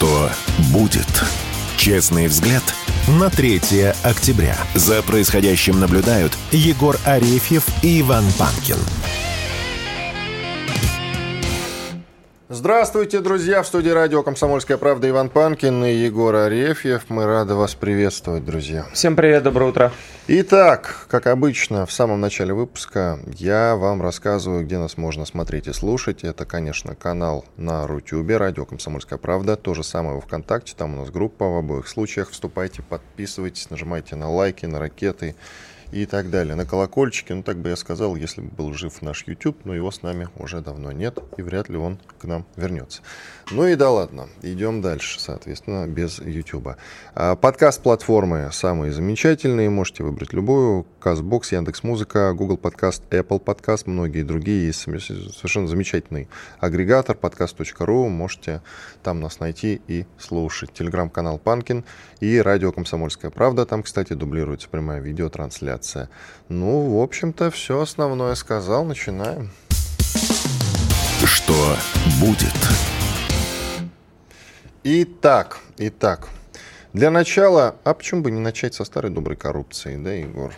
Что будет? Честный взгляд на 3 октября. За происходящим наблюдают Егор Арефьев и Иван Панкин. Здравствуйте, друзья! В студии радио «Комсомольская правда» Иван Панкин и Егор Арефьев. Мы рады вас приветствовать, друзья. Всем привет, доброе утро. Итак, как обычно, в самом начале выпуска я вам рассказываю, где нас можно смотреть и слушать. Это, конечно, канал на Рутюбе, радио «Комсомольская правда». То же самое во ВКонтакте, там у нас группа в обоих случаях. Вступайте, подписывайтесь, нажимайте на лайки, на ракеты и так далее. На колокольчике, ну так бы я сказал, если бы был жив наш YouTube, но его с нами уже давно нет, и вряд ли он к нам вернется. Ну и да ладно, идем дальше, соответственно, без YouTube. А, подкаст-платформы самые замечательные, можете выбрать любую. CastBox, Яндекс.Музыка, Google Подкаст, Apple Подкаст, многие другие. Есть совершенно замечательный агрегатор подкаст.ру, можете там нас найти и слушать. Телеграм-канал Панкин и радио «Комсомольская правда». Там, кстати, дублируется прямая видеотрансляция. Ну, в общем-то, все основное сказал. Начинаем. Что будет? Итак, итак, для начала, а почему бы не начать со старой доброй коррупции, да, Егор?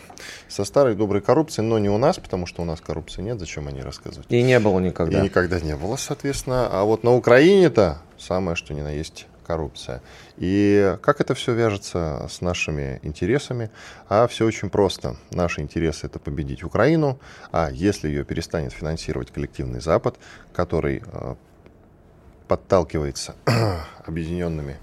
Со старой доброй коррупции, но не у нас, потому что у нас коррупции нет, зачем они рассказывать? И не было никогда. И никогда не было, соответственно. А вот на Украине-то самое, что ни на есть коррупция. И как это все вяжется с нашими интересами? А все очень просто. Наши интересы – это победить Украину, а если ее перестанет финансировать коллективный Запад, который э, подталкивается объединенными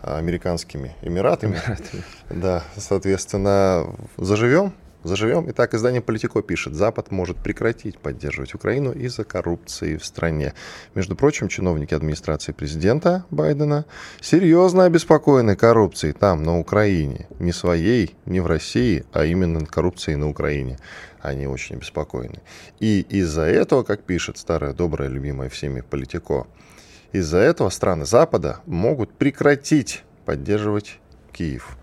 американскими Эмиратами. Эмиратами. Да, соответственно, заживем, заживем. Итак, издание «Политико» пишет, Запад может прекратить поддерживать Украину из-за коррупции в стране. Между прочим, чиновники администрации президента Байдена серьезно обеспокоены коррупцией там, на Украине. Не своей, не в России, а именно коррупцией на Украине. Они очень обеспокоены. И из-за этого, как пишет старая, добрая, любимая всеми «Политико», из-за этого страны Запада могут прекратить поддерживать Киев.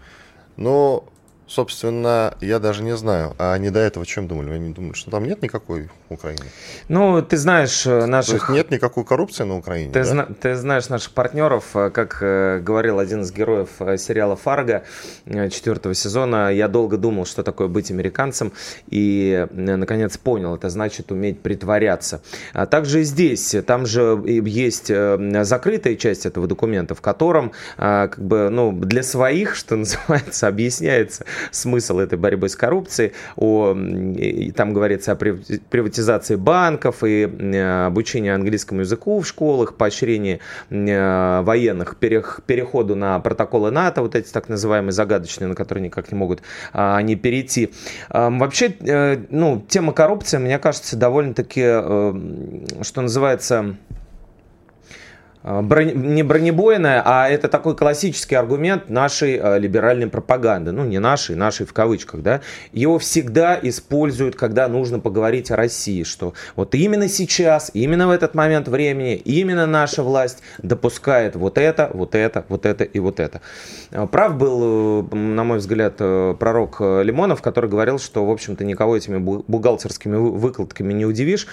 Но Собственно, я даже не знаю. А они до этого чем думали? Они думали, что там нет никакой Украины? Ну, ты знаешь э, наших... То есть нет никакой коррупции на Украине, ты, да? зна... ты знаешь наших партнеров, э, как э, говорил один из героев сериала «Фарго» четвертого сезона, я долго думал, что такое быть американцем, и, наконец, понял, это значит уметь притворяться. А также и здесь, там же есть закрытая часть этого документа, в котором, как бы, ну, для своих, что называется, объясняется, смысл этой борьбы с коррупцией. О, и там говорится о приватизации банков и э, обучении английскому языку в школах, поощрении э, военных переходу на протоколы НАТО, вот эти так называемые загадочные, на которые никак не могут а, они перейти. Вообще, э, ну, тема коррупции, мне кажется, довольно-таки, что называется, а, не бронебойная, а это такой классический аргумент нашей э, либеральной пропаганды. Ну, не нашей, нашей в кавычках, да. Его всегда используют, когда нужно поговорить о России, что вот именно сейчас, именно в этот момент времени, именно наша власть допускает вот это, вот это, вот это и вот это. А, прав был, э, на мой взгляд, э, пророк Лимонов, который говорил, что, в общем-то, никого этими бухгалтерскими выкладками не удивишь.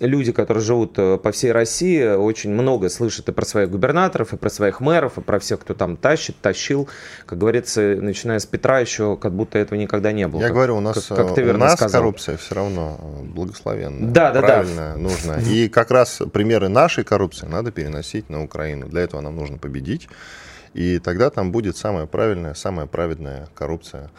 Люди, которые живут по всей России, очень много слышат и про своих губернаторов, и про своих мэров, и про всех, кто там тащит, тащил. Как говорится, начиная с Петра еще как будто этого никогда не было. Я как, говорю, у нас, как, как ты верно у нас сказал. коррупция все равно благословенная. Да, да, правильная, да. нужная. И как раз примеры нашей коррупции надо переносить на Украину. Для этого нам нужно победить. И тогда там будет самая правильная, самая праведная коррупция,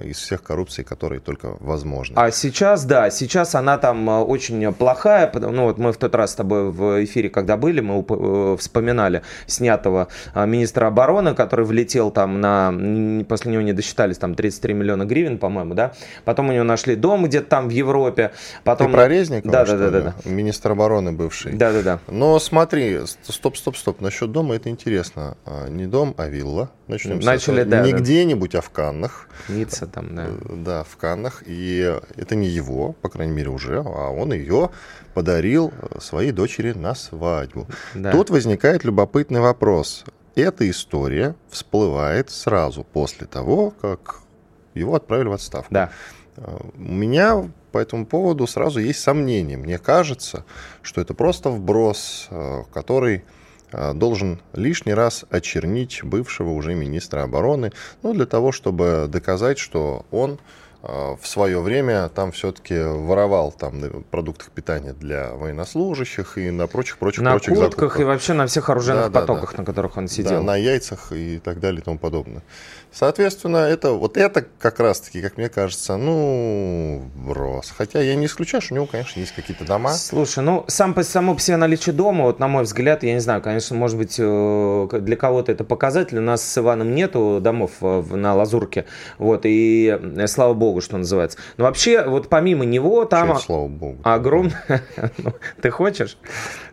из всех коррупций, которые только возможны. А сейчас, да, сейчас она там э, очень плохая. Ну вот мы в тот раз с тобой в эфире, когда были, мы э, вспоминали снятого э, министра обороны, который влетел там на, после него не досчитались, там 33 миллиона гривен, по-моему, да. Потом у него нашли дом где-то там в Европе. Потом... Ты про Резникова, да, да, да, да, да. Министр обороны бывший. Да, да, да. Но смотри, стоп, стоп, стоп, насчет дома это интересно. А, не дом, а вилла. Начнем Начали, да. Не да. где-нибудь, а в Каннах. Ницца там, да. Да, в Каннах. И это не его, по крайней мере, уже, а он ее подарил своей дочери на свадьбу. Да. Тут возникает любопытный вопрос. Эта история всплывает сразу после того, как его отправили в отставку. Да. У меня по этому поводу сразу есть сомнения. Мне кажется, что это просто вброс, э, который э, должен лишний раз очернить бывшего уже министра обороны, ну, для того, чтобы доказать, что он а, в свое время там все-таки воровал там продуктах питания для военнослужащих и на прочих прочих на прочих куртках закупках. и вообще на всех оружейных да, потоках, да, да. на которых он сидел. Да, на яйцах и так далее и тому подобное. Соответственно, это вот это как раз-таки, как мне кажется, ну, брос. Хотя я не исключаю, что у него, конечно, есть какие-то дома. Слушай, ну, сам по, само по себе наличие дома, вот на мой взгляд, я не знаю, конечно, может быть, э, для кого-то это показатель. У нас с Иваном нету домов э, на Лазурке, вот, и э, слава богу, богу, что называется. Но вообще, вот помимо него там... Чуть, слава богу. Огромное... Ну, ты хочешь?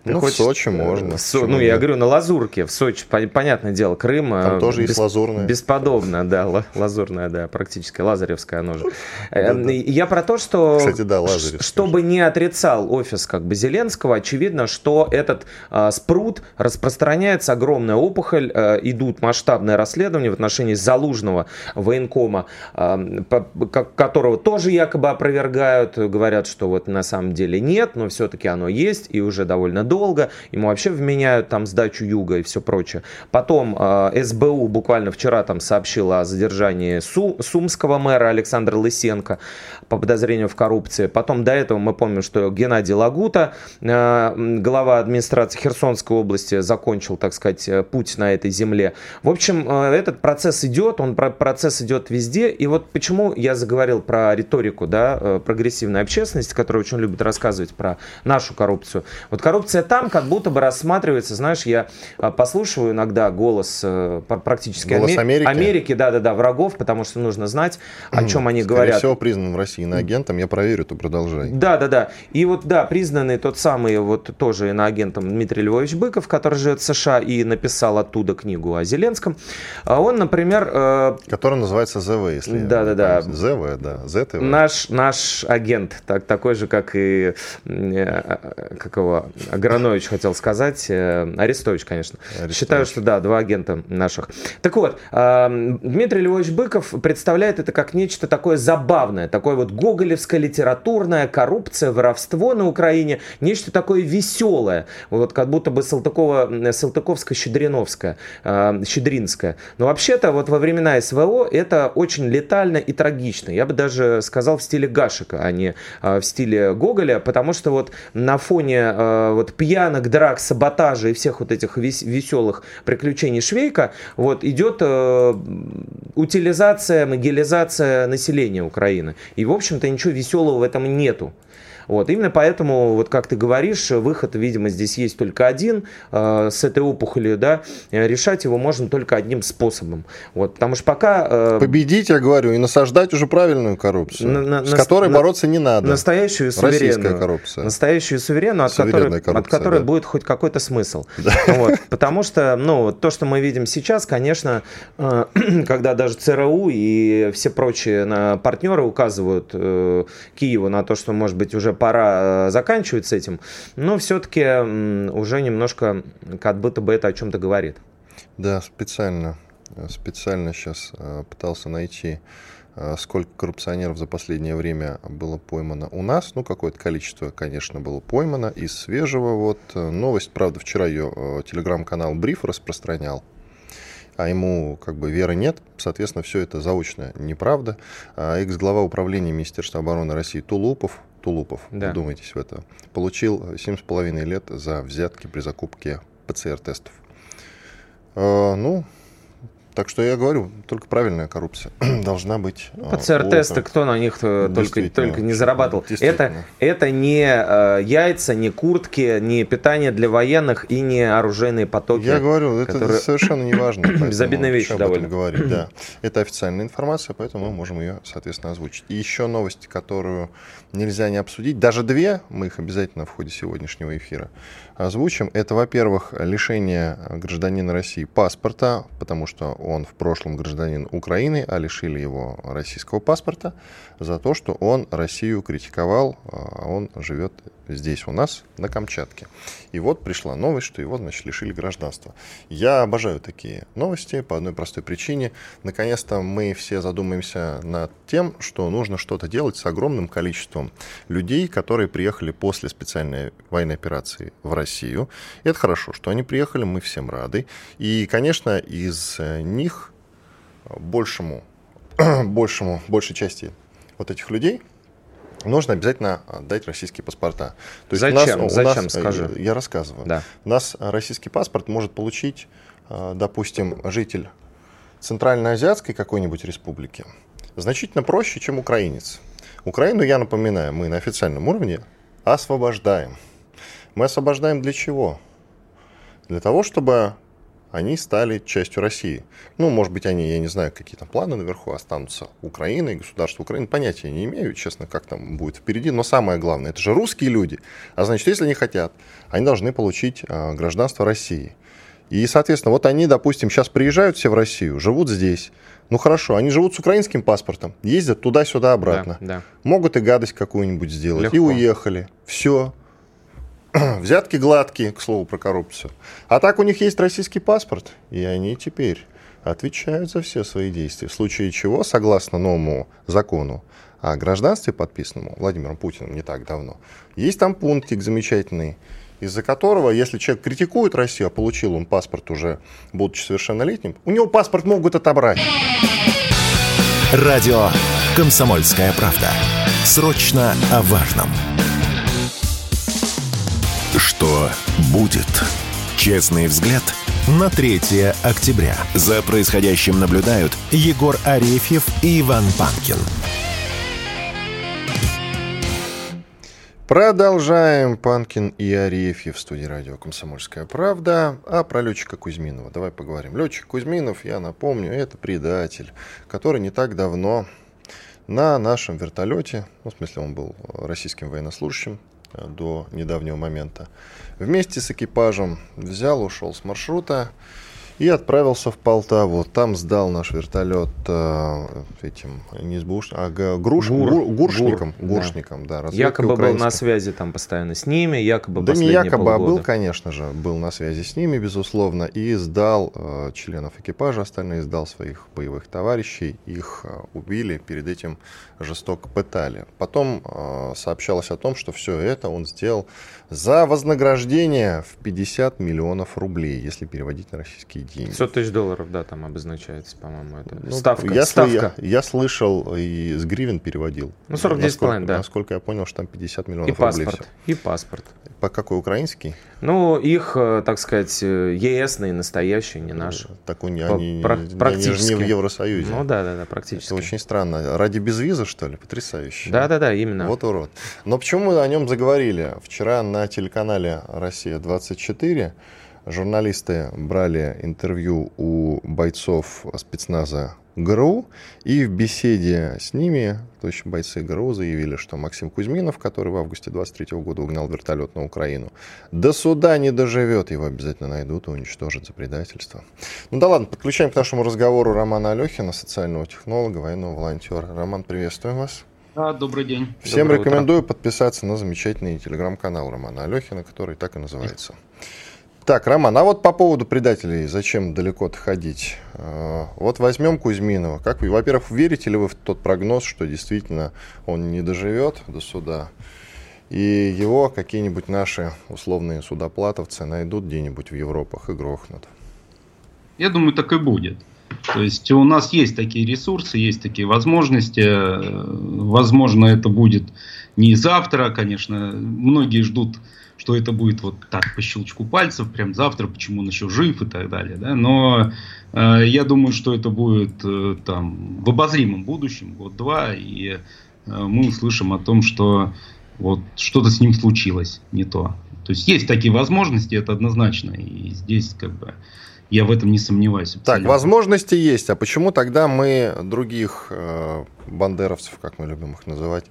Ты ну, хочешь... в Сочи можно. Со... Ну, я говорю, на Лазурке, в Сочи, понятное дело, Крым... Там тоже бес... есть лазурная. Бесподобно, да, лазурная, да, практически, лазаревская оно же. Эм, я про то, что... Кстати, да, лазаревская. Чтобы не отрицал офис как бы Зеленского, очевидно, что этот а, спрут распространяется, огромная опухоль, а, идут масштабные расследования в отношении Залужного военкома, а, как которого тоже якобы опровергают, говорят, что вот на самом деле нет, но все-таки оно есть и уже довольно долго. Ему вообще вменяют там сдачу юга и все прочее. Потом э, СБУ буквально вчера там сообщила о задержании Су, сумского мэра Александра Лысенко по подозрению в коррупции. Потом до этого мы помним, что Геннадий Лагута, э, глава администрации Херсонской области, закончил, так сказать, путь на этой земле. В общем, э, этот процесс идет, он процесс идет везде. И вот почему я заговорил говорил про риторику, да, э, прогрессивной общественности, которая очень любит рассказывать про нашу коррупцию. Вот коррупция там как будто бы рассматривается, знаешь, я э, послушиваю иногда голос э, практически голос Аме- Америки. Америки, да-да-да, врагов, потому что нужно знать, о чем они Скорее говорят. всего, признан в России иноагентом, я проверю, то продолжай. Да-да-да, и вот, да, признанный тот самый вот тоже иноагентом Дмитрий Львович Быков, который живет в США и написал оттуда книгу о Зеленском, он, например... Который называется ЗВ, если Да-да-да. ЗВ, да, Z. Наш, наш агент, так, такой же, как и э, как его, Агранович хотел сказать, э, Арестович, конечно. Арестович. Считаю, что да, два агента наших. Так вот, Дмитрий Львович Быков представляет это как нечто такое забавное, такое вот гоголевское литературная коррупция, воровство на Украине, нечто такое веселое, вот как будто бы Салтыкова, Салтыковско-Щедриновское, Щедринское. Но вообще-то вот во времена СВО это очень летально и трагично. Я бы даже сказал в стиле Гашика, а не а, в стиле Гоголя, потому что вот на фоне а, вот пьянок, драк, саботажа и всех вот этих вес- веселых приключений Швейка вот идет а, утилизация, могилизация населения Украины. В общем-то, ничего веселого в этом нету. Вот, именно поэтому, вот как ты говоришь, выход, видимо, здесь есть только один э, с этой опухолью, да, решать его можно только одним способом. Вот, потому что пока... Э, Победить, я говорю, и насаждать уже правильную коррупцию, на, на, с которой на, бороться не надо. Настоящую суверенную. Российская коррупция. Настоящую суверенную, от которой, от которой да. будет хоть какой-то смысл. Да. Вот, потому что, ну, то, что мы видим сейчас, конечно, э, когда даже ЦРУ и все прочие на партнеры указывают э, Киеву на то, что, может быть, уже пора э, заканчивать с этим, но все-таки уже немножко как будто бы это о чем-то говорит. Да, специально, э, специально сейчас э, пытался найти сколько коррупционеров за последнее время было поймано у нас. Ну, какое-то количество, конечно, было поймано. Из свежего вот новость, правда, вчера ее телеграм-канал Бриф распространял а ему как бы веры нет, соответственно, все это заочно неправда. А экс-глава управления Министерства обороны России Тулупов Тулупов, да. вдумайтесь в это, получил 7,5 лет за взятки при закупке ПЦР-тестов. Э, ну, Так что я говорю, только правильная коррупция должна быть. Ну, ПЦР-тесты, кто на них только, только не зарабатывал? Это, это не э, яйца, не куртки, не питание для военных и не оружейные потоки. Я говорю, это которые... совершенно не важно. Безобидная вещь довольно. говорить, да. Это официальная информация, поэтому мы можем ее, соответственно, озвучить. И еще новость, которую нельзя не обсудить. Даже две, мы их обязательно в ходе сегодняшнего эфира озвучим. Это, во-первых, лишение гражданина России паспорта, потому что он в прошлом гражданин Украины, а лишили его российского паспорта за то, что он Россию критиковал, а он живет здесь у нас, на Камчатке. И вот пришла новость, что его, значит, лишили гражданства. Я обожаю такие новости по одной простой причине. Наконец-то мы все задумаемся над тем, что нужно что-то делать с огромным количеством людей, которые приехали после специальной военной операции в Россию. И это хорошо, что они приехали, мы всем рады. И, конечно, из них большему, большему, большей части вот этих людей – нужно обязательно отдать российские паспорта. То есть Зачем? У нас, Зачем, у нас, скажи? Я рассказываю. Да. У нас российский паспорт может получить, э, допустим, житель Центральноазиатской какой-нибудь республики значительно проще, чем украинец. Украину, я напоминаю, мы на официальном уровне освобождаем. Мы освобождаем для чего? Для того, чтобы они стали частью России. Ну, может быть, они, я не знаю, какие-то планы наверху останутся Украиной, государство Украины. Понятия не имею, честно, как там будет впереди. Но самое главное, это же русские люди. А значит, если они хотят, они должны получить а, гражданство России. И, соответственно, вот они, допустим, сейчас приезжают все в Россию, живут здесь. Ну хорошо, они живут с украинским паспортом, ездят туда-сюда обратно. Да, да. Могут и гадость какую-нибудь сделать. Легко. И уехали. Все. Взятки гладкие, к слову, про коррупцию. А так у них есть российский паспорт, и они теперь отвечают за все свои действия. В случае чего, согласно новому закону о гражданстве, подписанному Владимиром Путиным не так давно, есть там пунктик замечательный, из-за которого, если человек критикует Россию, а получил он паспорт уже, будучи совершеннолетним, у него паспорт могут отобрать. Радио «Комсомольская правда». Срочно о важном. Что будет? Честный взгляд на 3 октября. За происходящим наблюдают Егор Арефьев и Иван Панкин. Продолжаем. Панкин и Арефьев в студии радио «Комсомольская правда». А про летчика Кузьминова давай поговорим. Летчик Кузьминов, я напомню, это предатель, который не так давно на нашем вертолете, ну, в смысле он был российским военнослужащим, до недавнего момента. Вместе с экипажем взял, ушел с маршрута и отправился в Полтаву. Там сдал наш вертолет э, этим, не сбуш, а груш, Гур, гур, гуршником. Гур, гуршником да. да якобы был на связи там постоянно с ними, якобы Да не якобы, полгода. а был, конечно же, был на связи с ними, безусловно, и сдал э, членов экипажа, остальные сдал своих боевых товарищей. Их э, убили, перед этим жестоко пытали. Потом э, сообщалось о том, что все это он сделал за вознаграждение в 50 миллионов рублей, если переводить на российские деньги. 500 тысяч долларов, да, там обозначается, по-моему, это ну, ставка. Я, ставка. Я, я слышал и с гривен переводил. Ну, 49,5, да. Насколько я понял, что там 50 миллионов и рублей. Паспорт, и паспорт. По какой, украинский? Ну, их, э, так сказать, э, ЕСные, настоящие, не наши. Так они, они, практически. они же не в Евросоюзе. Ну да, да, да, практически. Это очень странно. Ради безвиза, что ли? Потрясающе. Да, да, да, именно. Вот урод. Но почему мы о нем заговорили? Вчера на телеканале «Россия-24» журналисты брали интервью у бойцов спецназа ГРУ, и в беседе с ними, то есть бойцы ГРУ заявили, что Максим Кузьминов, который в августе 23 года угнал вертолет на Украину, до суда не доживет, его обязательно найдут и уничтожат за предательство. Ну да ладно, подключаем к нашему разговору Романа Алехина, социального технолога, военного волонтера. Роман, приветствуем вас. Да, добрый день. Всем Доброе рекомендую утро. подписаться на замечательный телеграм-канал Романа Алехина, который так и называется. Так, Роман, а вот по поводу предателей, зачем далеко-то ходить? А, вот возьмем Кузьминова. Как вы, во-первых, верите ли вы в тот прогноз, что действительно он не доживет до суда, и его какие-нибудь наши условные судоплатовцы найдут где-нибудь в Европах и грохнут? Я думаю, так и будет. То есть у нас есть такие ресурсы, есть такие возможности. Возможно, это будет не завтра, конечно. Многие ждут, что это будет вот так по щелчку пальцев, прям завтра, почему он еще жив и так далее. Да? Но э, я думаю, что это будет э, там в обозримом будущем, год-два, и э, мы услышим о том, что вот что-то с ним случилось не то. То есть есть такие возможности, это однозначно. И здесь как бы я в этом не сомневаюсь. Абсолютно. Так, возможности есть. А почему тогда мы других э, бандеровцев, как мы любим их называть,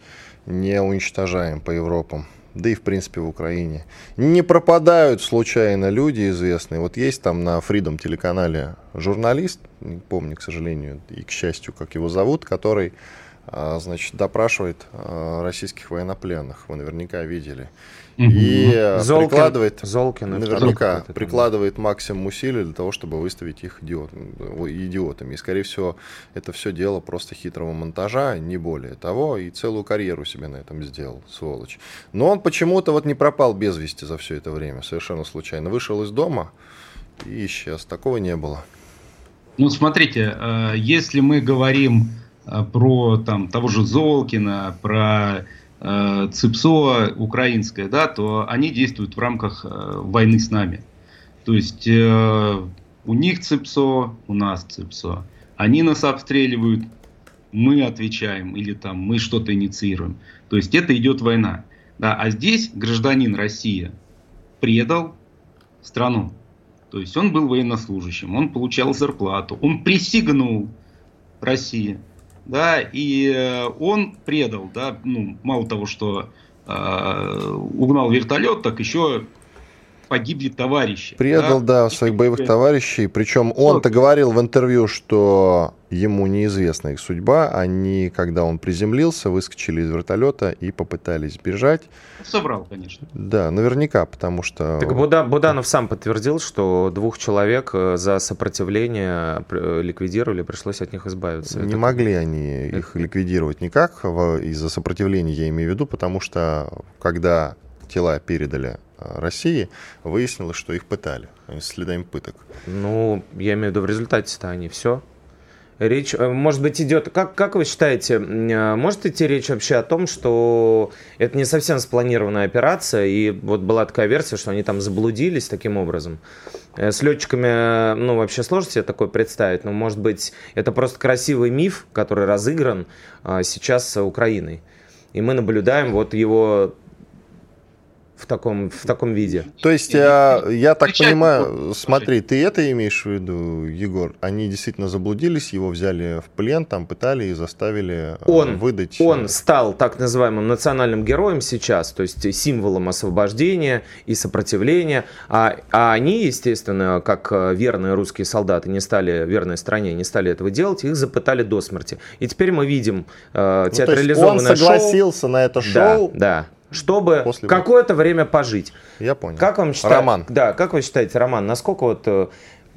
не уничтожаем по Европам? Да и в принципе в Украине. Не пропадают случайно люди известные. Вот есть там на Freedom телеканале журналист, не помню, к сожалению, и к счастью, как его зовут, который а, значит, допрашивает а, российских военнопленных. Вы наверняка видели. И э, Золкин, прикладывает, Золкин, наверняка, прикладывает максимум усилий для того, чтобы выставить их идиот, идиотами. И, скорее всего, это все дело просто хитрого монтажа, не более того. И целую карьеру себе на этом сделал, сволочь. Но он почему-то вот не пропал без вести за все это время, совершенно случайно. Вышел из дома и исчез. Такого не было. Ну, смотрите, э, если мы говорим э, про там, того же Золкина, про э, ЦИПСО украинское, да, то они действуют в рамках э, войны с нами. То есть э, у них ЦИПСО, у нас ЦИПСО. Они нас обстреливают, мы отвечаем или там мы что-то инициируем. То есть это идет война. Да, а здесь гражданин России предал страну. То есть он был военнослужащим, он получал зарплату, он присягнул России да, и э, он предал, да, ну, мало того, что э, угнал вертолет, так еще погибли товарищи. Предал, да, да своих боевых товарищей. Причем он-то говорил в интервью, что ему неизвестна их судьба. Они, когда он приземлился, выскочили из вертолета и попытались бежать. Собрал, конечно. Да, наверняка, потому что... Так Буда, Буданов сам подтвердил, что двух человек э, за сопротивление э, ликвидировали, пришлось от них избавиться. Не Это... могли они их ликвидировать никак из-за сопротивления, я имею в виду, потому что когда тела передали России, выяснилось, что их пытали, следами пыток. Ну, я имею в виду, в результате-то они все Речь, э, может быть, идет... Как, как вы считаете, э, может идти речь вообще о том, что это не совсем спланированная операция, и вот была такая версия, что они там заблудились таким образом? Э, с летчиками, ну, вообще сложно себе такое представить, но, может быть, это просто красивый миф, который разыгран сейчас Украиной. И мы наблюдаем вот его в таком, в таком виде. То есть, я, я так понимаю, смотри, ты это имеешь в виду, Егор? Они действительно заблудились, его взяли в плен, там пытали и заставили э, он, выдать... Он стал так называемым национальным героем сейчас, то есть символом освобождения и сопротивления, а, а они, естественно, как э, верные русские солдаты, не стали, верной стране, не стали этого делать, их запытали до смерти. И теперь мы видим э, театрализованное ну, он согласился шоу. на это шоу, да, да чтобы После какое-то время пожить. Я понял. Как вам считаете? Роман. Да, как вы считаете, Роман, насколько вот э,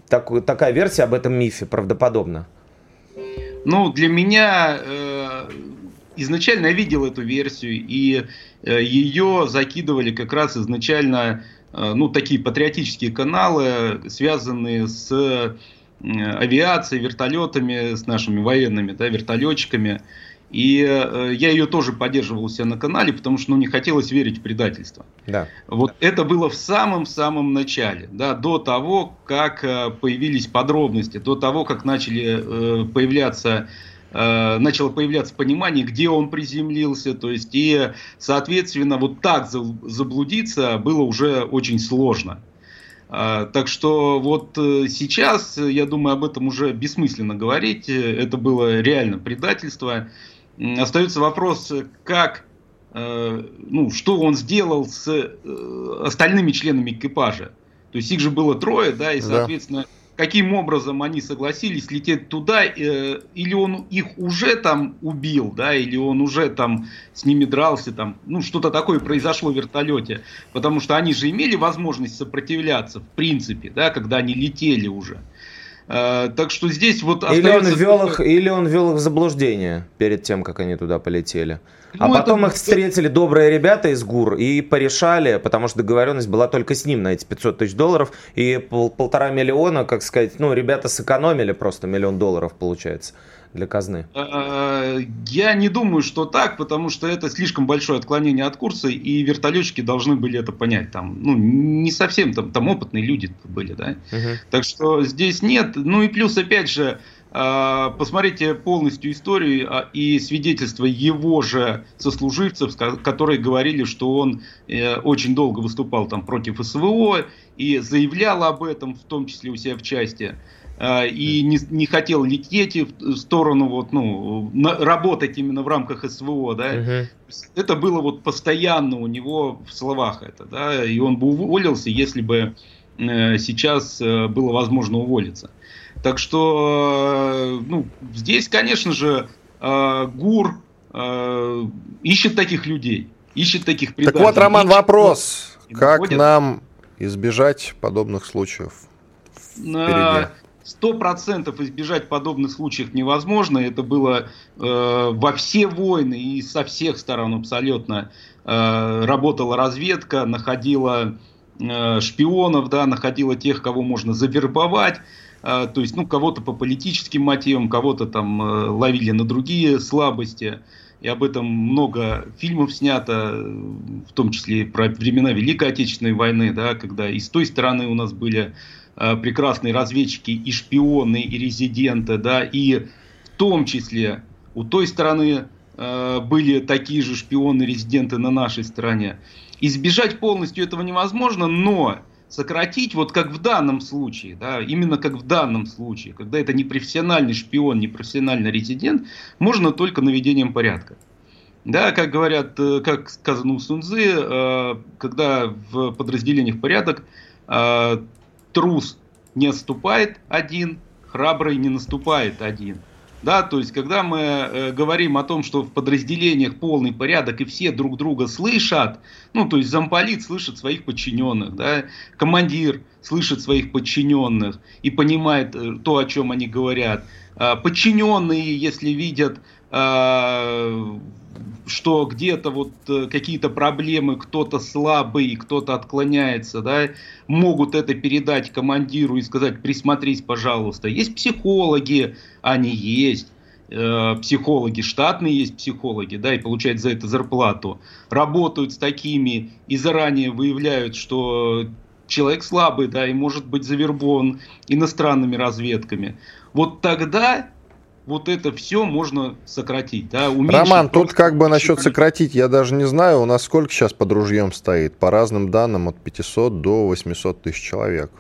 так, такая версия об этом мифе правдоподобна? Ну, для меня э, изначально я видел эту версию, и э, ее закидывали как раз изначально, э, ну, такие патриотические каналы, связанные с э, авиацией, вертолетами, с нашими военными, да, вертолетчиками. И э, я ее тоже поддерживал у себя на канале, потому что ну, не хотелось верить в предательство. Да. Вот это было в самом-самом начале, да, до того, как э, появились подробности, до того, как начали э, появляться э, начало появляться понимание, где он приземлился, то есть и, соответственно, вот так заблудиться было уже очень сложно. А, так что вот э, сейчас, я думаю, об этом уже бессмысленно говорить. Это было реально предательство. Остается вопрос, как, э, ну, что он сделал с э, остальными членами экипажа. То есть их же было трое, да, и, соответственно, да. каким образом они согласились лететь туда, э, или он их уже там убил, да, или он уже там с ними дрался, там, ну, что-то такое произошло в вертолете. Потому что они же имели возможность сопротивляться, в принципе, да, когда они летели уже. Э, так что здесь вот или он, ввел их, или он ввел их в заблуждение перед тем, как они туда полетели. А ну, потом это... их встретили добрые ребята из ГУР и порешали, потому что договоренность была только с ним на эти 500 тысяч долларов. И пол, полтора миллиона, как сказать, ну, ребята сэкономили просто миллион долларов, получается для казны? Э, я не думаю, что так, потому что это слишком большое отклонение от курса, и вертолетчики должны были это понять. Там, ну, не совсем там, там опытные люди были, да. Угу. Так что здесь нет. Ну и плюс, опять же, э, посмотрите полностью историю а, и свидетельства его же сослуживцев, которые говорили, что он э, очень долго выступал там против СВО и заявлял об этом, в том числе у себя в части. А, и не, не хотел лететь в сторону, вот, ну, на, работать именно в рамках СВО, да, uh-huh. это было вот постоянно у него в словах это, да, и он бы уволился, если бы э, сейчас э, было возможно уволиться. Так что, э, ну, здесь, конечно же, э, ГУР э, ищет таких людей, ищет таких предателей. Так вот, Роман, вопрос, как нам избежать подобных случаев? Впереди? Сто процентов избежать подобных случаев невозможно. Это было э, во все войны и со всех сторон абсолютно. Э, работала разведка, находила э, шпионов, да, находила тех, кого можно завербовать. Э, то есть, ну, кого-то по политическим мотивам, кого-то там э, ловили на другие слабости. И об этом много фильмов снято, в том числе про времена Великой Отечественной войны, да, когда и с той стороны у нас были прекрасные разведчики и шпионы, и резиденты, да, и в том числе у той стороны э, были такие же шпионы, резиденты на нашей стороне. Избежать полностью этого невозможно, но сократить, вот как в данном случае, да, именно как в данном случае, когда это не профессиональный шпион, не профессиональный резидент, можно только наведением порядка. Да, как говорят, э, как сказано у Сунзы, э, когда в подразделениях порядок, трус не отступает один, храбрый не наступает один. Да, то есть, когда мы э, говорим о том, что в подразделениях полный порядок и все друг друга слышат, ну, то есть замполит слышит своих подчиненных, да, командир слышит своих подчиненных и понимает э, то, о чем они говорят. Э, подчиненные, если видят что где-то вот э, какие-то проблемы, кто-то слабый, кто-то отклоняется, да, могут это передать командиру и сказать, присмотрись, пожалуйста. Есть психологи, они есть, э, психологи, штатные есть психологи, да, и получают за это зарплату, работают с такими и заранее выявляют, что человек слабый, да, и может быть завербован иностранными разведками. Вот тогда вот это все можно сократить. Да, Роман, тут как бы насчет сократить, я даже не знаю, у нас сколько сейчас под ружьем стоит. По разным данным, от 500 до 800 тысяч человек.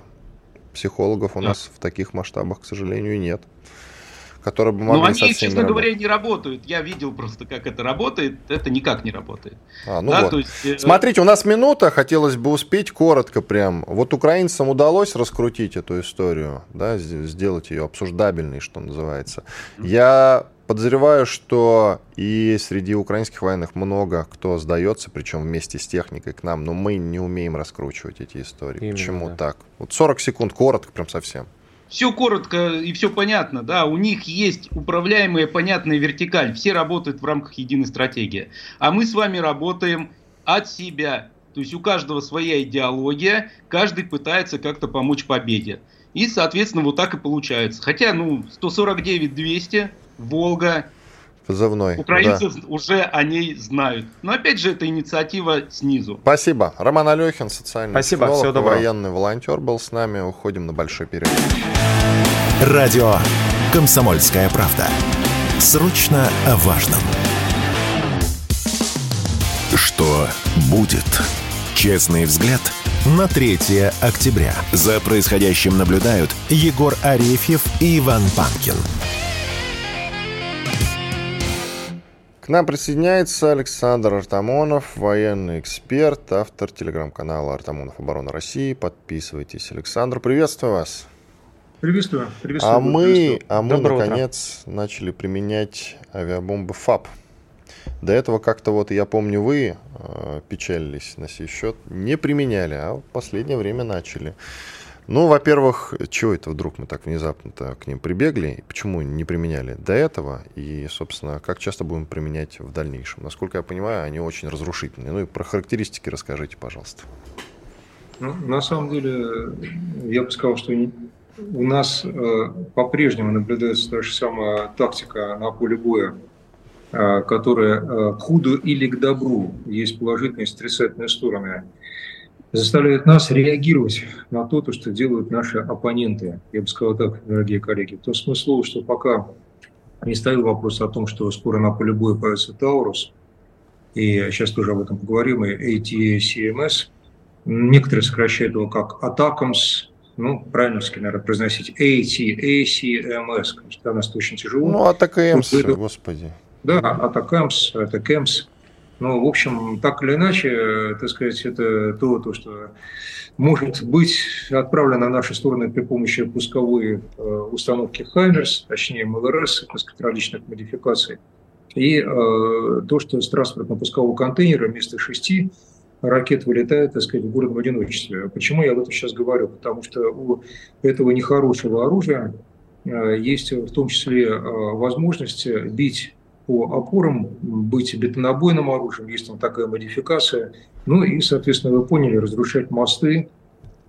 Психологов у да. нас в таких масштабах, к сожалению, нет которые бы могли Но они, честно говоря, не работают. Я видел просто, как это работает. Это никак не работает. А, ну да, вот. есть, э... Смотрите, у нас минута, хотелось бы успеть коротко прям. Вот украинцам удалось раскрутить эту историю, да, сделать ее обсуждабельной, что называется. Я подозреваю, что и среди украинских военных много кто сдается, причем вместе с техникой к нам, но мы не умеем раскручивать эти истории. Именно, Почему да. так? Вот 40 секунд, коротко прям совсем все коротко и все понятно, да, у них есть управляемая понятная вертикаль, все работают в рамках единой стратегии, а мы с вами работаем от себя, то есть у каждого своя идеология, каждый пытается как-то помочь победе. И, соответственно, вот так и получается. Хотя, ну, 149-200, Волга, позывной. Украинцы да. уже о ней знают. Но опять же, это инициатива снизу. Спасибо. Роман Алехин, социальный Спасибо, психолог, всего доброго. военный волонтер был с нами. Уходим на большой перерыв. Радио «Комсомольская правда». Срочно о важном. Что будет? Честный взгляд на 3 октября. За происходящим наблюдают Егор Арефьев и Иван Панкин. К нам присоединяется Александр Артамонов, военный эксперт, автор телеграм-канала «Артамонов. Оборона России». Подписывайтесь. Александр, приветствую вас. Приветствую. приветствую а мы, приветствую. а мы наконец, утра. начали применять авиабомбы ФАП. До этого как-то вот, я помню, вы э, печалились на сей счет, не применяли, а в последнее время начали. Ну, во-первых, чего это вдруг мы так внезапно к ним прибегли? Почему не применяли до этого? И, собственно, как часто будем применять в дальнейшем? Насколько я понимаю, они очень разрушительные. Ну и про характеристики расскажите, пожалуйста. Ну, на самом деле, я бы сказал, что у нас э, по-прежнему наблюдается та же самая тактика на поле боя, э, которая э, к худу или к добру есть положительные и отрицательные стороны заставляет нас реагировать на то, то, что делают наши оппоненты. Я бы сказал так, дорогие коллеги. В том смысле, что пока не стоял вопрос о том, что скоро на поле боя появится Таурус, и сейчас тоже об этом поговорим, и ATCMS, некоторые сокращают его как Атакамс, ну, правильно, наверное, произносить AT, ACMS, конечно, для нас это очень тяжело. Ну, Атакамс, господи. Да, Атакамс, Атакамс. Ну, в общем, так или иначе, так сказать, это то, то что может быть отправлено на наши стороны при помощи пусковой э, установки Хаймерс, точнее МЛРС, так сказать, различных модификаций. И э, то, что с транспортно-пускового контейнера вместо шести ракет вылетает, так сказать, в город в одиночестве. Почему я об этом сейчас говорю? Потому что у этого нехорошего оружия э, есть в том числе э, возможность бить по опорам быть бетонобойным оружием, есть там такая модификация. Ну и, соответственно, вы поняли, разрушать мосты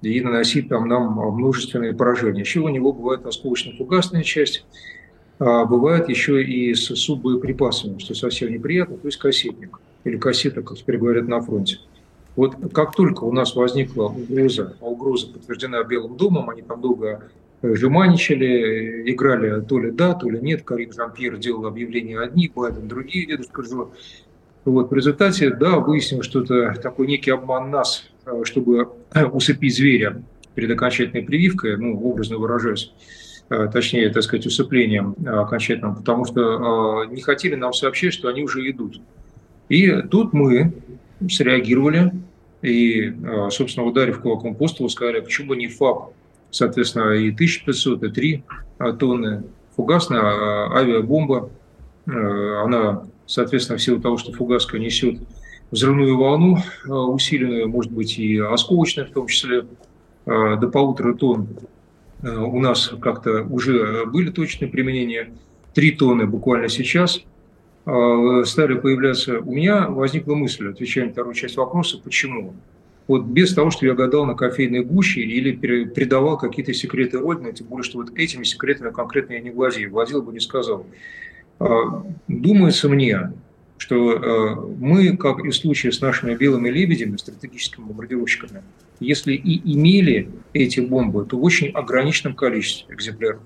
и наносить там нам множественные поражения. Еще у него бывает осколочно-фугасная часть, а бывает еще и с суббоеприпасами, что совсем неприятно, то есть кассетник или кассета, как теперь говорят на фронте. Вот как только у нас возникла угроза, а угроза подтверждена Белым домом, они там долго жеманничали, играли то ли да, то ли нет. Карин Жан-Пьер делал объявления одни, Байден другие, дедушка Джо. Вот, в результате, да, выяснилось, что это такой некий обман нас, э, чтобы э, усыпить зверя перед окончательной прививкой, ну, образно выражаясь, э, точнее, так сказать, усыплением окончательным, потому что не хотели нам сообщить, что они уже идут. И тут мы среагировали и, собственно, ударив кулаком по столу, сказали, почему бы не ФАП соответственно, и 1500, и 3 тонны. Фугасная а, авиабомба, э, она, соответственно, в силу того, что фугаска несет взрывную волну э, усиленную, может быть, и осколочную в том числе, э, до полутора тонн у нас как-то уже были точные применения. Три тонны буквально сейчас стали появляться. У меня возникла мысль, отвечая на вторую часть вопроса, почему? Вот без того, что я гадал на кофейной гуще или передавал какие-то секреты Родины, тем более, что вот этими секретами конкретно я не владею, владел бы не сказал. А, думается мне, что а, мы, как и в случае с нашими белыми лебедями, стратегическими бомбардировщиками, если и имели эти бомбы, то в очень ограниченном количестве экземпляров.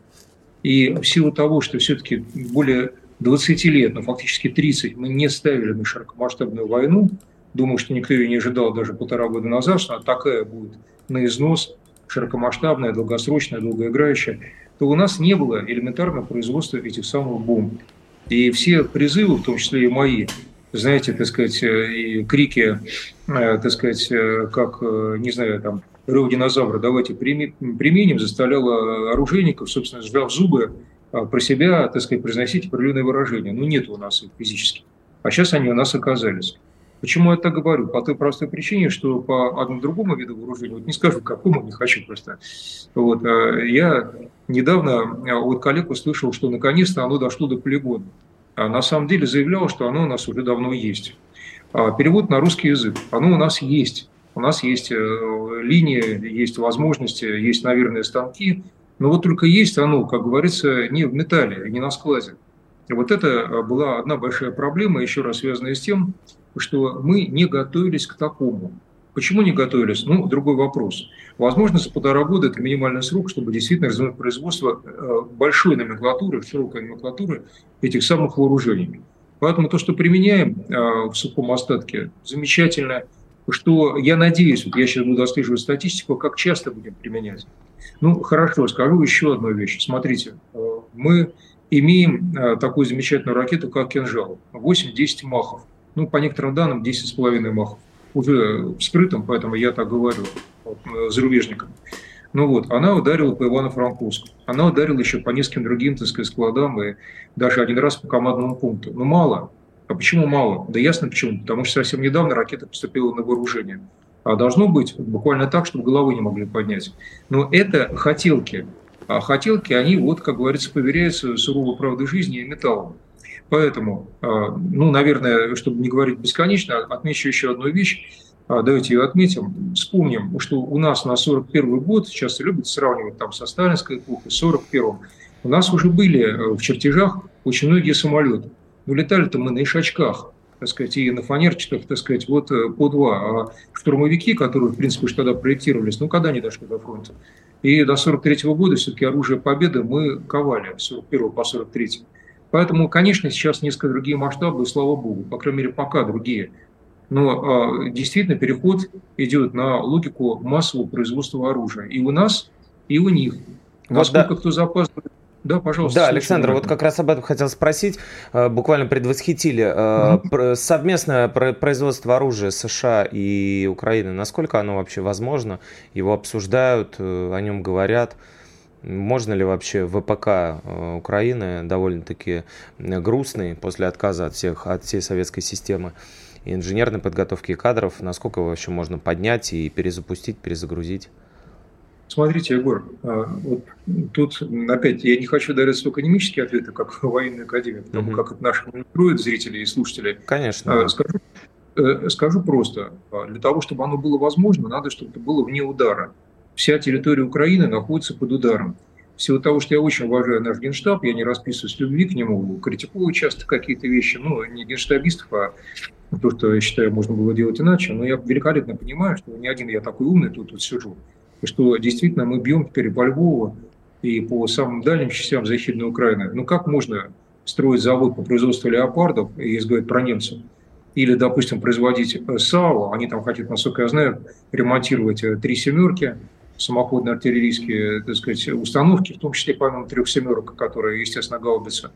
И в силу того, что все-таки более 20 лет, но фактически 30, мы не ставили на широкомасштабную войну, Думаю, что никто ее не ожидал даже полтора года назад, что она такая будет на износ, широкомасштабная, долгосрочная, долгоиграющая, то у нас не было элементарного производства этих самых бомб. И все призывы, в том числе и мои, знаете, так сказать, э, и крики, э, так сказать, э, как, не знаю, там, рыв динозавра, давайте применим, заставляло оружейников, собственно, сжав зубы, про себя, так сказать, произносить определенные выражения. Ну, нет у нас их физически. А сейчас они у нас оказались. Почему я так говорю? По той простой причине, что по одному другому виду вооружения, вот не скажу какому, не хочу просто, вот, э, я недавно э, от коллег услышал, что наконец-то оно дошло до полигона. А на самом деле заявлял, что оно у нас уже давно есть. А перевод на русский язык. Оно у нас есть. У нас есть э, линии, есть возможности, есть, наверное, станки. Но вот только есть оно, как говорится, не в металле, не на складе. И вот это была одна большая проблема, еще раз связанная с тем, что мы не готовились к такому. Почему не готовились? Ну, другой вопрос. Возможно, за полтора года это минимальный срок, чтобы действительно развернуть производство э, большой номенклатуры, широкой номенклатуры этих самых вооружений. Поэтому то, что применяем э, в сухом остатке, замечательно. Что я надеюсь, вот я сейчас буду отслеживать статистику, как часто будем применять. Ну, хорошо, скажу еще одну вещь. Смотрите, э, мы имеем такую замечательную ракету, как «Кинжал». 8-10 махов ну, по некоторым данным, 10,5 махов. Уже вскрытым, поэтому я так говорю вот, э, зарубежникам. Ну вот, она ударила по Ивано-Франковску. Она ударила еще по нескольким другим, так сказать, складам и даже один раз по командному пункту. Но мало. А почему мало? Да ясно почему. Потому что совсем недавно ракета поступила на вооружение. А должно быть буквально так, чтобы головы не могли поднять. Но это хотелки. А хотелки, они, вот, как говорится, поверяются суровой правдой жизни и металлом. Поэтому, а, ну, наверное, чтобы не говорить бесконечно, отмечу еще одну вещь. А, давайте ее отметим. Вспомним, что у нас на 41 год, сейчас любят сравнивать там со сталинской эпохой, 41-м, у нас уже были э, в чертежах очень многие самолеты. Но летали-то мы на ишачках, так сказать, и на фанерчатых, так сказать, вот э, по два. А штурмовики, которые, в принципе, уж тогда проектировались, ну, когда они дошли до фронта? И до 43 -го года все-таки оружие победы мы ковали, с 41 по 43 -й. Поэтому, конечно, сейчас несколько другие масштабы, слава богу, по крайней мере, пока другие. Но э, действительно переход идет на логику массового производства оружия. И у нас, и у них. Насколько да. кто запаздывает да, пожалуйста. Да, Александр, вот как раз об этом хотел спросить. Э, буквально предвосхитили. Угу. Совместное производство оружия США и Украины, насколько оно вообще возможно? Его обсуждают, э, о нем говорят. Можно ли вообще ВПК Украины, довольно-таки грустный после отказа от, всех, от всей советской системы инженерной подготовки кадров, насколько его вообще можно поднять и перезапустить, перезагрузить? Смотрите, Егор, а, вот тут опять я не хочу давать только академические ответы, как в военной академии, потому угу. как это наши мотивирует зрители и слушатели. Конечно. Скажу, э, скажу просто, для того, чтобы оно было возможно, надо, чтобы это было вне удара. Вся территория Украины находится под ударом. В силу того, что я очень уважаю наш генштаб, я не расписываюсь любви к нему, критикую часто какие-то вещи, ну, не генштабистов, а то, что я считаю, можно было делать иначе, но я великолепно понимаю, что не один я такой умный тут, тут сижу и что действительно мы бьем теперь по Львову и по самым дальним частям Защитной Украины. Ну как можно строить завод по производству леопардов, если говорить про немцев, или, допустим, производить э, САУ, они там хотят, насколько я знаю, ремонтировать э, три «семерки», самоходные артиллерийские так сказать, установки, в том числе, помимо трех «семерок», которые, естественно, гаубятся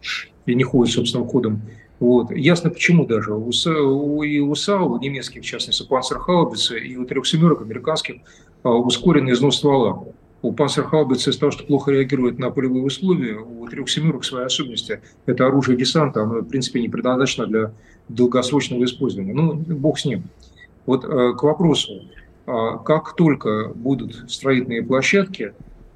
и не ходят собственным ходом. Вот. Ясно почему даже. У, у, и у САУ, немецких, в частности, панцерхаубицы, и у трех «семерок» американских а, ускоренный износ ствола. У панцерхаубицы из-за того, что плохо реагирует на полевые условия, у трех «семерок» свои особенности. Это оружие десанта, оно, в принципе, не предназначено для долгосрочного использования. Ну, бог с ним. Вот э, к вопросу. А, как только будут строительные площадки,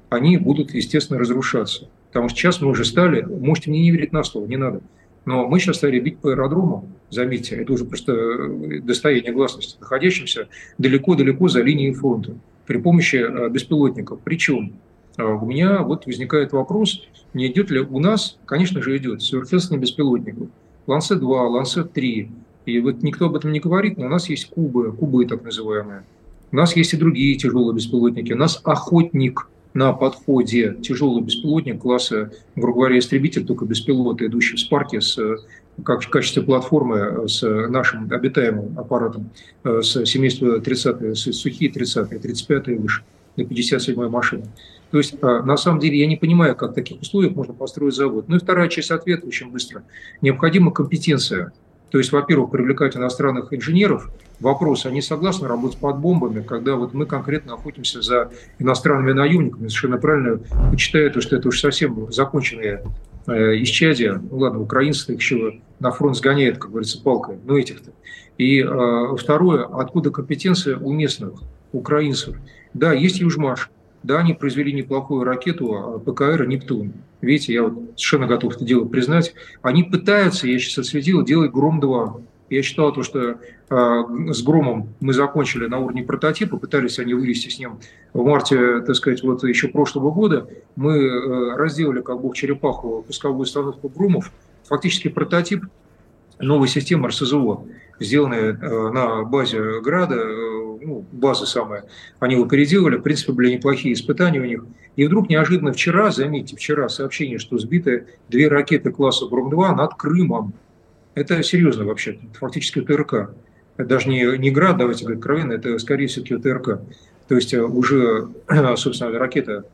они будут, естественно, разрушаться. Потому что сейчас мы уже стали, можете мне не верить на слово, не надо, но мы сейчас стали бить по аэродрому, заметьте, это уже просто э, достояние гласности, находящимся далеко-далеко за линией фронта при помощи э, беспилотников. Причем э, у меня вот возникает вопрос, не идет ли у нас, конечно же идет, совершенствование беспилотников. Ланцет-2, Ланцет-3. И вот никто об этом не говорит, но у нас есть кубы, кубы так называемые. У нас есть и другие тяжелые беспилотники. У нас охотник на подходе тяжелый беспилотник класса, грубо говоря, истребитель, только беспилота, идущий в спарке с как в качестве платформы с нашим обитаемым аппаратом, с семейства 30 с сухие 30 35 и выше, на 57 машины. То есть, на самом деле, я не понимаю, как в таких условиях можно построить завод. Ну и вторая часть ответа очень быстро. Необходима компетенция. То есть, во-первых, привлекать иностранных инженеров, вопрос, они согласны работать под бомбами, когда вот мы конкретно охотимся за иностранными наемниками, совершенно правильно почитают, что это уж совсем законченные э, исчадия. Ну ладно, украинцы их еще на фронт сгоняют, как говорится, палкой, но этих-то. И э, второе, откуда компетенция у местных украинцев? Да, есть Южмаш, да, они произвели неплохую ракету а, ПКР «Нептун». Видите, я вот совершенно готов это дело признать. Они пытаются, я сейчас отследил, делать «Гром-2». Я считал, то, что э, с Громом мы закончили на уровне прототипа, пытались они вывести с ним в марте, так сказать, вот еще прошлого года. Мы э, разделали как бог черепаху пусковую установку Громов, фактически прототип новой системы РСЗО, сделанная э, на базе Града, ну, базы самая, они его переделали, в принципе, были неплохие испытания у них. И вдруг неожиданно вчера, заметьте, вчера сообщение, что сбиты две ракеты класса Гром-2 над Крымом. Это серьезно вообще, фактически ТРК. Это даже не, не град, давайте говорить откровенно, это скорее всего ТРК. То есть э, уже, собственно, ракета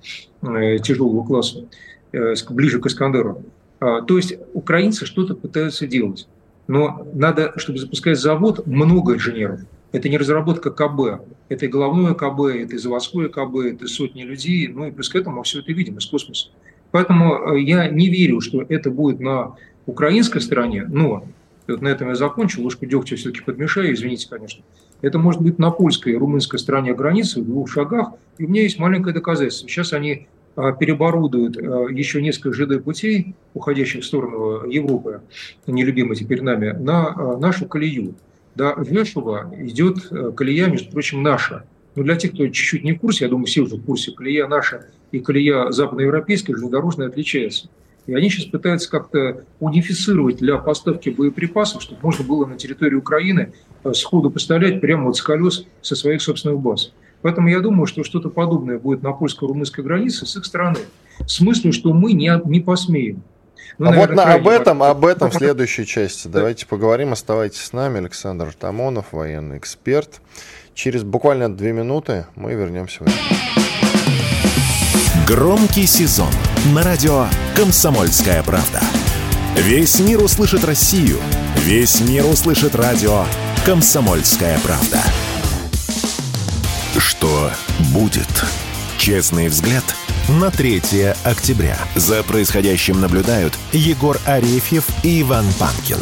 э, тяжелого класса, э, ближе к Искандеру. А, то есть украинцы что-то пытаются делать. Но надо, чтобы запускать завод, много инженеров. Это не разработка КБ, это и головное КБ, это и заводское КБ, это сотни людей, ну и плюс к этому мы все это видим из космоса. Поэтому я не верю, что это будет на украинской стороне, но вот на этом я закончил, ложку дегтя все-таки подмешаю, извините, конечно. Это может быть на польской и румынской стороне границы в двух шагах, и у меня есть маленькое доказательство. Сейчас они а, переоборудуют а, еще несколько ЖД-путей, уходящих в сторону Европы, нелюбимой теперь нами, на а, нашу колею. До Вешева идет колея, между прочим, наша. Но для тех, кто чуть-чуть не в курсе, я думаю, все уже в курсе, колея наша и колея западноевропейская железнодорожная отличается. И они сейчас пытаются как-то унифицировать для поставки боеприпасов, чтобы можно было на территории Украины сходу поставлять прямо вот с колес со своих собственных баз. Поэтому я думаю, что что-то подобное будет на польско-румынской границе с их стороны. В смысле, что мы не, не посмеем. Ну, а наверное, вот на, об этом, об этом в следующей части. Давайте поговорим. Оставайтесь с нами. Александр Артамонов, военный эксперт. Через буквально две минуты мы вернемся в эфир. Громкий сезон на радио «Комсомольская правда». Весь мир услышит Россию. Весь мир услышит радио «Комсомольская правда». Что будет? Честный взгляд на 3 октября. За происходящим наблюдают Егор Арефьев и Иван Панкин.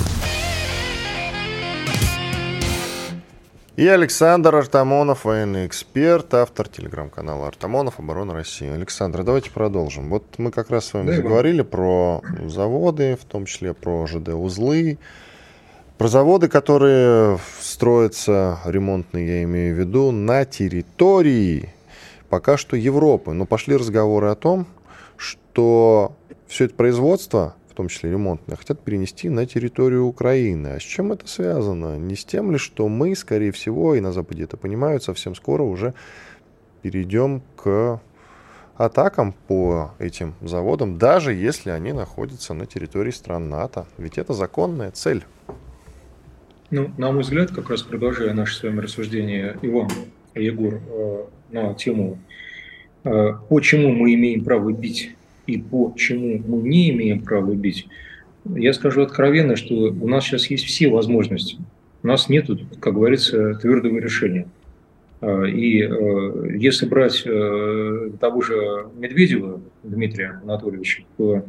И Александр Артамонов, военный эксперт, автор телеграм-канала Артамонов «Оборона России». Александр, давайте продолжим. Вот мы как раз с вами да, заговорили про заводы, в том числе про ЖД-узлы, про заводы, которые строятся, ремонтные я имею в виду, на территории пока что Европы. Но пошли разговоры о том, что все это производство, в том числе ремонтное, хотят перенести на территорию Украины. А с чем это связано? Не с тем ли, что мы, скорее всего, и на Западе это понимают, совсем скоро уже перейдем к атакам по этим заводам, даже если они находятся на территории стран НАТО. Ведь это законная цель. Ну, на мой взгляд, как раз продолжая наше с вами рассуждение, Иван, Егор, э, на тему, э, почему мы имеем право бить и почему мы не имеем права бить, я скажу откровенно, что у нас сейчас есть все возможности. У нас нет, как говорится, твердого решения. Э, и если брать того же Медведева Дмитрия Анатольевича, то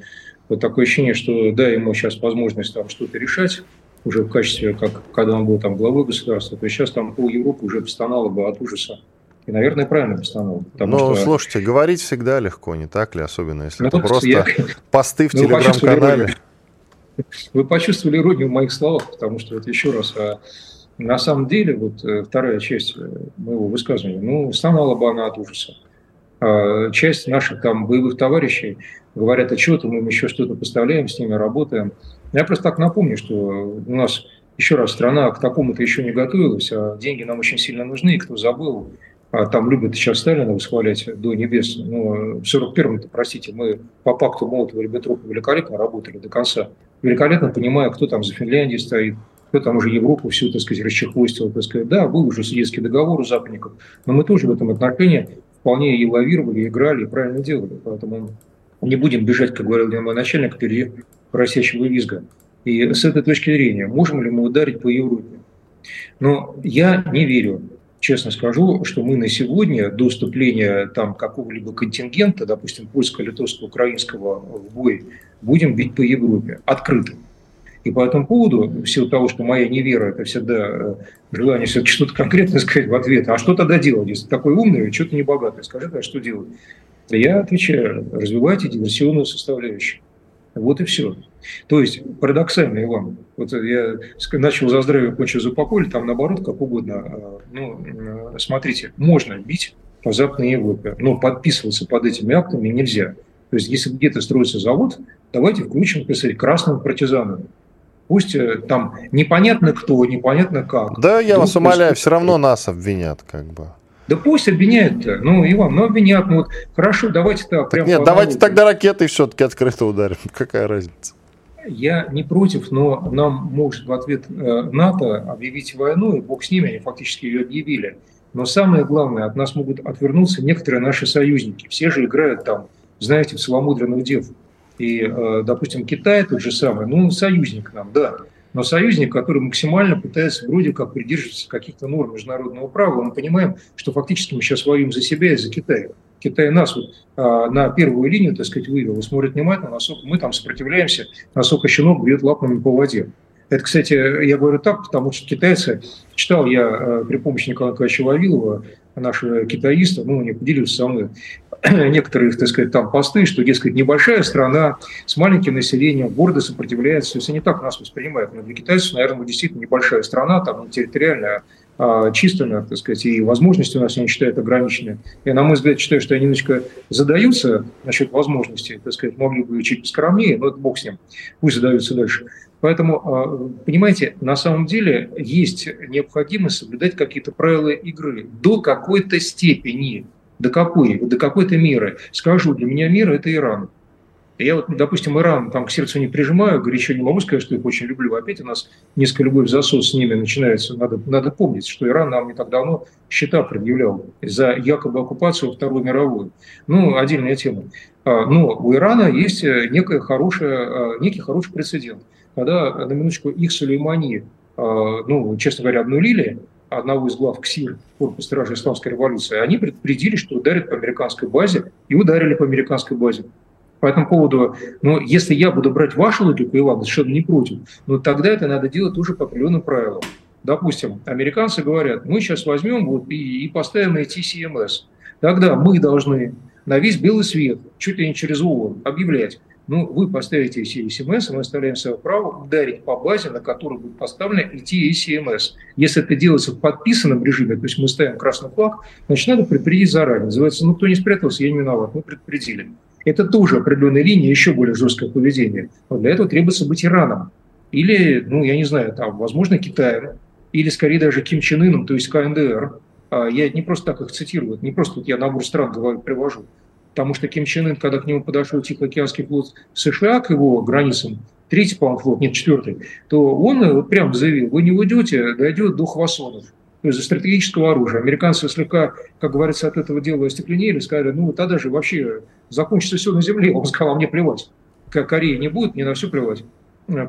вот такое ощущение, что да, ему сейчас возможность там что-то решать, уже в качестве, как когда он был там главой государства, то сейчас там пол Европы уже постановало бы от ужаса. И, наверное, правильно постановил. Ну, что... слушайте, говорить всегда легко, не так ли? Особенно, если ну, это просто я... посты в ну, телеграм-канале. Вы почувствовали иронию в моих словах, потому что, вот еще раз, а на самом деле, вот э, вторая часть э, моего высказывания, ну, стонала бы она от ужаса. А часть наших там боевых товарищей говорят, а что-то мы еще что-то поставляем, с ними работаем. Я просто так напомню, что у нас, еще раз, страна к такому-то еще не готовилась, а деньги нам очень сильно нужны, и кто забыл, там любят сейчас Сталина восхвалять до небес. Но в 41-м, простите, мы по пакту Молотова-Риббентропа великолепно работали до конца. Великолепно понимая, кто там за Финляндией стоит, кто там уже Европу всю, так сказать, расчехвостил, так сказать. Да, был уже Судетский договор у западников, но мы тоже в этом отношении вполне и лавировали, и играли, и правильно делали. Поэтому не будем бежать, как говорил мой начальник, впереди просящего визга. И с этой точки зрения, можем ли мы ударить по Европе? Но я не верю, честно скажу, что мы на сегодня до вступления там какого-либо контингента, допустим, польского, литовского, украинского в бой, будем бить по Европе открыто. И по этому поводу, в силу того, что моя невера – это всегда э, желание все-таки что-то конкретное сказать в ответ, а что тогда делать, если такой умный, что-то не богатый, скажи, а что делать? Я отвечаю, развивайте диверсионную составляющую. Вот и все. То есть, парадоксально, Иван, вот я начал за здравие, кончил за покой, там наоборот, как угодно. А, ну, э, смотрите, можно бить по Западной Европе, но подписываться под этими актами нельзя. То есть, если где-то строится завод, давайте включим, сказать, красным партизанам. Пусть э, там непонятно кто, непонятно как. Да, я вас умоляю, все равно нас обвинят, как бы. Да пусть обвиняют-то. Ну, Иван, ну обвинят. Ну вот хорошо, давайте так. так нет, давайте тогда ракетой все-таки открыто ударим. Какая разница? Я не против, но нам может в ответ э, НАТО объявить войну, и бог с ними, они фактически ее объявили. Но самое главное, от нас могут отвернуться некоторые наши союзники. Все же играют там, знаете, в целомудренных дев. И, э, допустим, Китай тот же самый, ну, союзник нам, да но союзник, который максимально пытается вроде как придерживаться каких-то норм международного права. Мы понимаем, что фактически мы сейчас воюем за себя и за Китай. Китай нас вот, а, на первую линию, так сказать, вывел и смотрит внимательно, насколько мы там сопротивляемся, насколько щенок бьет лапами по воде. Это, кстати, я говорю так, потому что китайцы, читал я э, при помощи Николая Николаевича Вавилова, нашего китаиста, ну, не поделился со мной некоторые, так сказать, там посты, что, дескать, небольшая страна с маленьким населением, гордо сопротивляется. То есть они так нас воспринимают. Но для китайцев, наверное, действительно небольшая страна, там не территориальная, численная, так сказать, и возможности у нас, они считают, ограничены. Я, на мой взгляд, считаю, что они немножко задаются насчет возможностей, так сказать, могли бы чуть поскромнее, но это бог с ним, пусть задаются дальше. Поэтому, а, понимаете, на самом деле есть необходимость соблюдать какие-то правила игры до какой-то степени. До какой? До какой-то меры. Скажу, для меня мир – это Иран. Я вот, допустим, Иран там к сердцу не прижимаю, горячо не могу сказать, что их очень люблю. Опять у нас несколько любовь засос с ними начинается. Надо, надо помнить, что Иран нам не так давно счета предъявлял за якобы оккупацию Вторую мировую. Ну, отдельная тема. А, но у Ирана есть некая хорошая, а, некий хороший прецедент. Когда, на минуточку, их Сулеймани, а, ну, честно говоря, обнулили, одного из глав КСИР, корпус стражи исламской революции, они предупредили, что ударят по американской базе, и ударили по американской базе. По этому поводу, ну, если я буду брать вашу логику, и ладно, совершенно не против, но тогда это надо делать уже по определенным правилам. Допустим, американцы говорят, мы сейчас возьмем вот и, и поставим на TCMS. Тогда мы должны на весь белый свет, чуть ли не через ООН, объявлять, ну, вы поставите CMS, мы оставляем свое право ударить по базе, на которой будет поставлена и CMS. Если это делается в подписанном режиме, то есть мы ставим красный флаг, значит, надо предупредить заранее. Называется, ну, кто не спрятался, я не виноват, мы предупредили. Это тоже определенная линия, еще более жесткое поведение. Но для этого требуется быть Ираном. Или, ну, я не знаю, там, возможно, Китаем, или скорее даже Ким Чен Ыном, то есть КНДР. А я не просто так их цитирую, не просто вот я набор стран привожу потому что Ким Чен Ын, когда к нему подошел Тихоокеанский флот США к его границам, третий, по-моему, флот, нет, четвертый, то он вот прямо заявил, вы не уйдете, дойдет до Хвасонов, то есть стратегического оружия. Американцы слегка, как говорится, от этого дела остекленели, сказали, ну тогда же вообще закончится все на земле. Он сказал, а мне плевать. Как Корея не будет, мне на все плевать.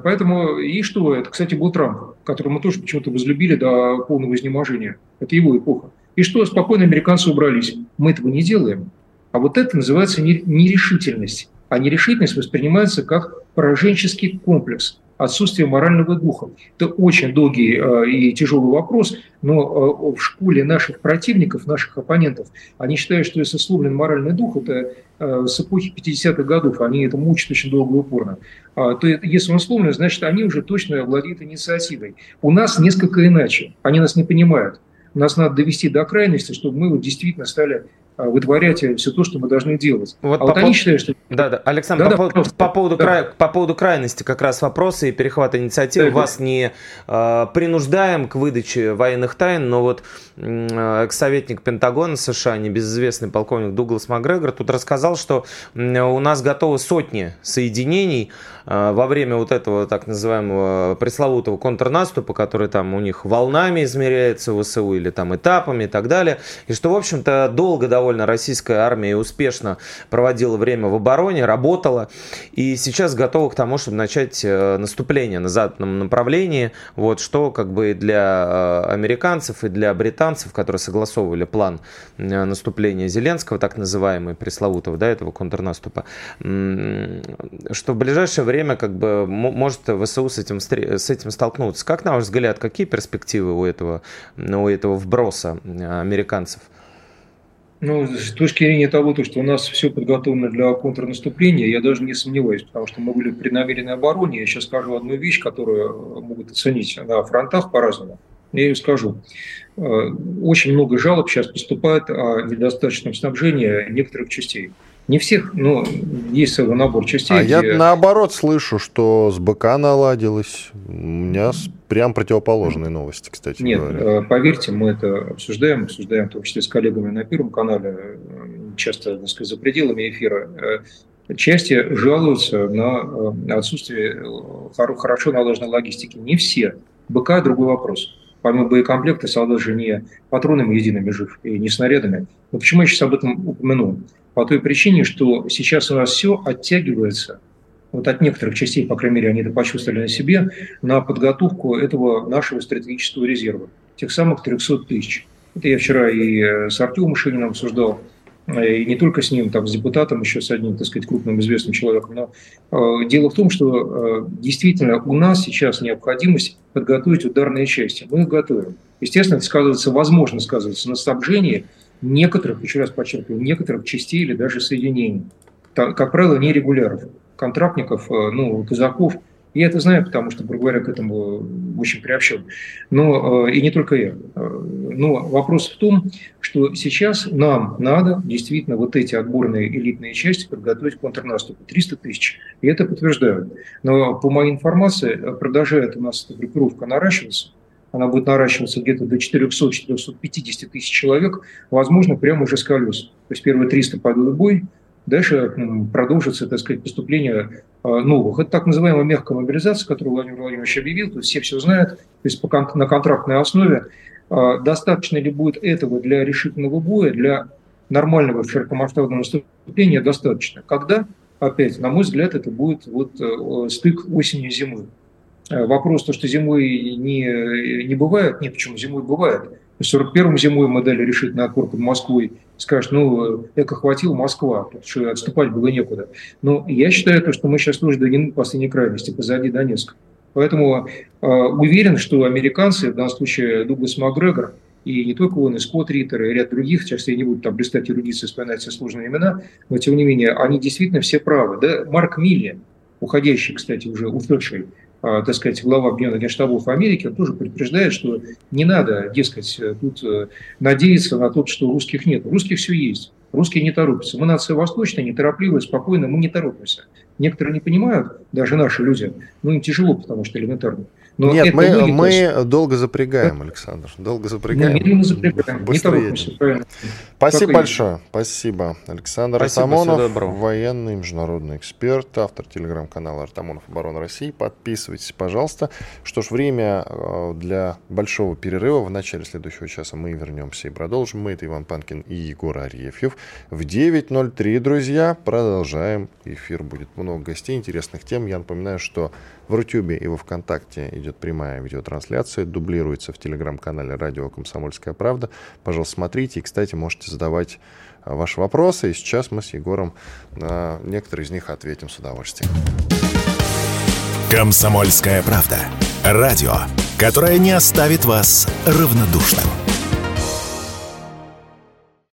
Поэтому, и что? Это, кстати, был Трамп, которого мы тоже почему-то возлюбили до полного изнеможения. Это его эпоха. И что? Спокойно американцы убрались. Мы этого не делаем. А вот это называется нерешительность. А нерешительность воспринимается как пораженческий комплекс, отсутствие морального духа. Это очень долгий э, и тяжелый вопрос, но э, в школе наших противников, наших оппонентов, они считают, что если сломлен моральный дух, это э, с эпохи 50-х годов, они это мучат очень долго и упорно, а, то если он сломлен, значит, они уже точно владеют инициативой. У нас несколько иначе, они нас не понимают. Нас надо довести до крайности, чтобы мы вот действительно стали вытворять все то, что мы должны делать. Вот а вот они считают, что... Да, да. Александр, да, по, да, по, по, поводу да. край, по поводу крайности как раз вопросы и перехвата инициативы. Да, Вас да. не э, принуждаем к выдаче военных тайн, но вот э, экс-советник Пентагона США, небезызвестный полковник Дуглас Макгрегор, тут рассказал, что у нас готовы сотни соединений во время вот этого так называемого пресловутого контрнаступа, который там у них волнами измеряется в ВСУ или там этапами и так далее, и что, в общем-то, долго довольно российская армия успешно проводила время в обороне, работала, и сейчас готова к тому, чтобы начать э, наступление на западном направлении, вот, что как бы для э, американцев и для британцев, которые согласовывали план э, наступления Зеленского, так называемый, пресловутого, да, этого контрнаступа, что в ближайшее время как бы может ВСУ с этим, с этим столкнуться. Как, на ваш взгляд, какие перспективы у этого, у этого вброса американцев? Ну, с точки зрения того, то, что у нас все подготовлено для контрнаступления, я даже не сомневаюсь, потому что мы были в преднамеренной обороне. Я сейчас скажу одну вещь, которую могут оценить на фронтах по-разному. Я ее скажу. Э, очень много жалоб сейчас поступает о недостаточном снабжении некоторых частей. Не всех, но есть целый набор частей. А где... я наоборот слышу, что с БК наладилось. У меня прям противоположные новости, кстати Нет, говоря. Э, поверьте, мы это обсуждаем, обсуждаем в том числе с коллегами на Первом канале, э, часто, так сказать, за пределами эфира. Э, части жалуются на отсутствие хорошо налаженной логистики. Не все. БК – другой вопрос. Помимо боекомплекта, солдат же не патронами едиными жив и не снарядами. Но почему я сейчас об этом упомянул? По той причине, что сейчас у нас все оттягивается, вот от некоторых частей, по крайней мере, они это почувствовали на себе, на подготовку этого нашего стратегического резерва, тех самых 300 тысяч. Это я вчера и с Артемом Шининым обсуждал. и не только с ним, там, с депутатом, еще с одним, так сказать, крупным известным человеком. Но э, дело в том, что э, действительно у нас сейчас необходимость подготовить ударные части. Мы их готовим. Естественно, это сказывается, возможно сказывается на снабжении некоторых, еще раз подчеркиваю, некоторых частей или даже соединений. Как правило, нерегуляров, контрактников, э, ну, казаков – я это знаю, потому что, говоря, к этому очень приобщен. Но э, и не только я. Э, но вопрос в том, что сейчас нам надо действительно вот эти отборные элитные части подготовить к контрнаступу. 300 тысяч. И это подтверждают. Но по моей информации продолжает у нас эта группировка наращиваться. Она будет наращиваться где-то до 400-450 тысяч человек, возможно, прямо уже с колес. То есть первые 300 пойдут в бой, дальше продолжится, так сказать, поступление а, новых. Это так называемая мягкая мобилизация, которую Владимир Владимирович объявил, то есть все все знают, то есть на контрактной основе. А, достаточно ли будет этого для решительного боя, для нормального широкомасштабного наступления достаточно. Когда, опять, на мой взгляд, это будет вот э, стык осенью-зимой. Э, вопрос, то, что зимой не, не бывает, нет, почему зимой бывает. В 41-м зимой мы дали решительный отпор под Москвой. Скажешь, ну, эко хватило Москва, потому что отступать было некуда. Но я считаю, то, что мы сейчас тоже дойдем до последней крайности, позади Донецка. Поэтому э, уверен, что американцы, в данном случае Дуглас Макгрегор, и не только он, и Скотт Риттер, и ряд других, сейчас я не буду там блистать эрудиции, вспоминать все сложные имена, но тем не менее, они действительно все правы. Да? Марк Милли, уходящий, кстати, уже ушедший так сказать, глава Объединенных Генштабов Америки, он тоже предупреждает, что не надо, дескать, тут э, надеяться на то, что русских нет. Русских все есть. Русские не торопятся. Мы нация восточная, неторопливая, спокойная, мы не торопимся. Некоторые не понимают, даже наши люди, ну им тяжело, потому что элементарно. Но Нет, мы, логика, мы долго запрягаем, Александр. Долго запрягаем. Мы медленно запрягаем. Быстрее не правильно. Спасибо большое. Спасибо. Александр Спасибо, Артамонов, военный международный эксперт, автор телеграм-канала Артамонов Оборона России. Подписывайтесь, пожалуйста. Что ж, время э, для большого перерыва. В начале следующего часа мы вернемся и продолжим. Мы это Иван Панкин и Егор Арефьев. В 9.03, друзья, продолжаем. Эфир будет много гостей, интересных тем. Я напоминаю, что в Рутюбе и во Вконтакте идет прямая видеотрансляция, дублируется в телеграм-канале «Радио Комсомольская правда». Пожалуйста, смотрите. И, кстати, можете задавать а, ваши вопросы. И сейчас мы с Егором на некоторые из них ответим с удовольствием. «Комсомольская правда». Радио, которое не оставит вас равнодушным.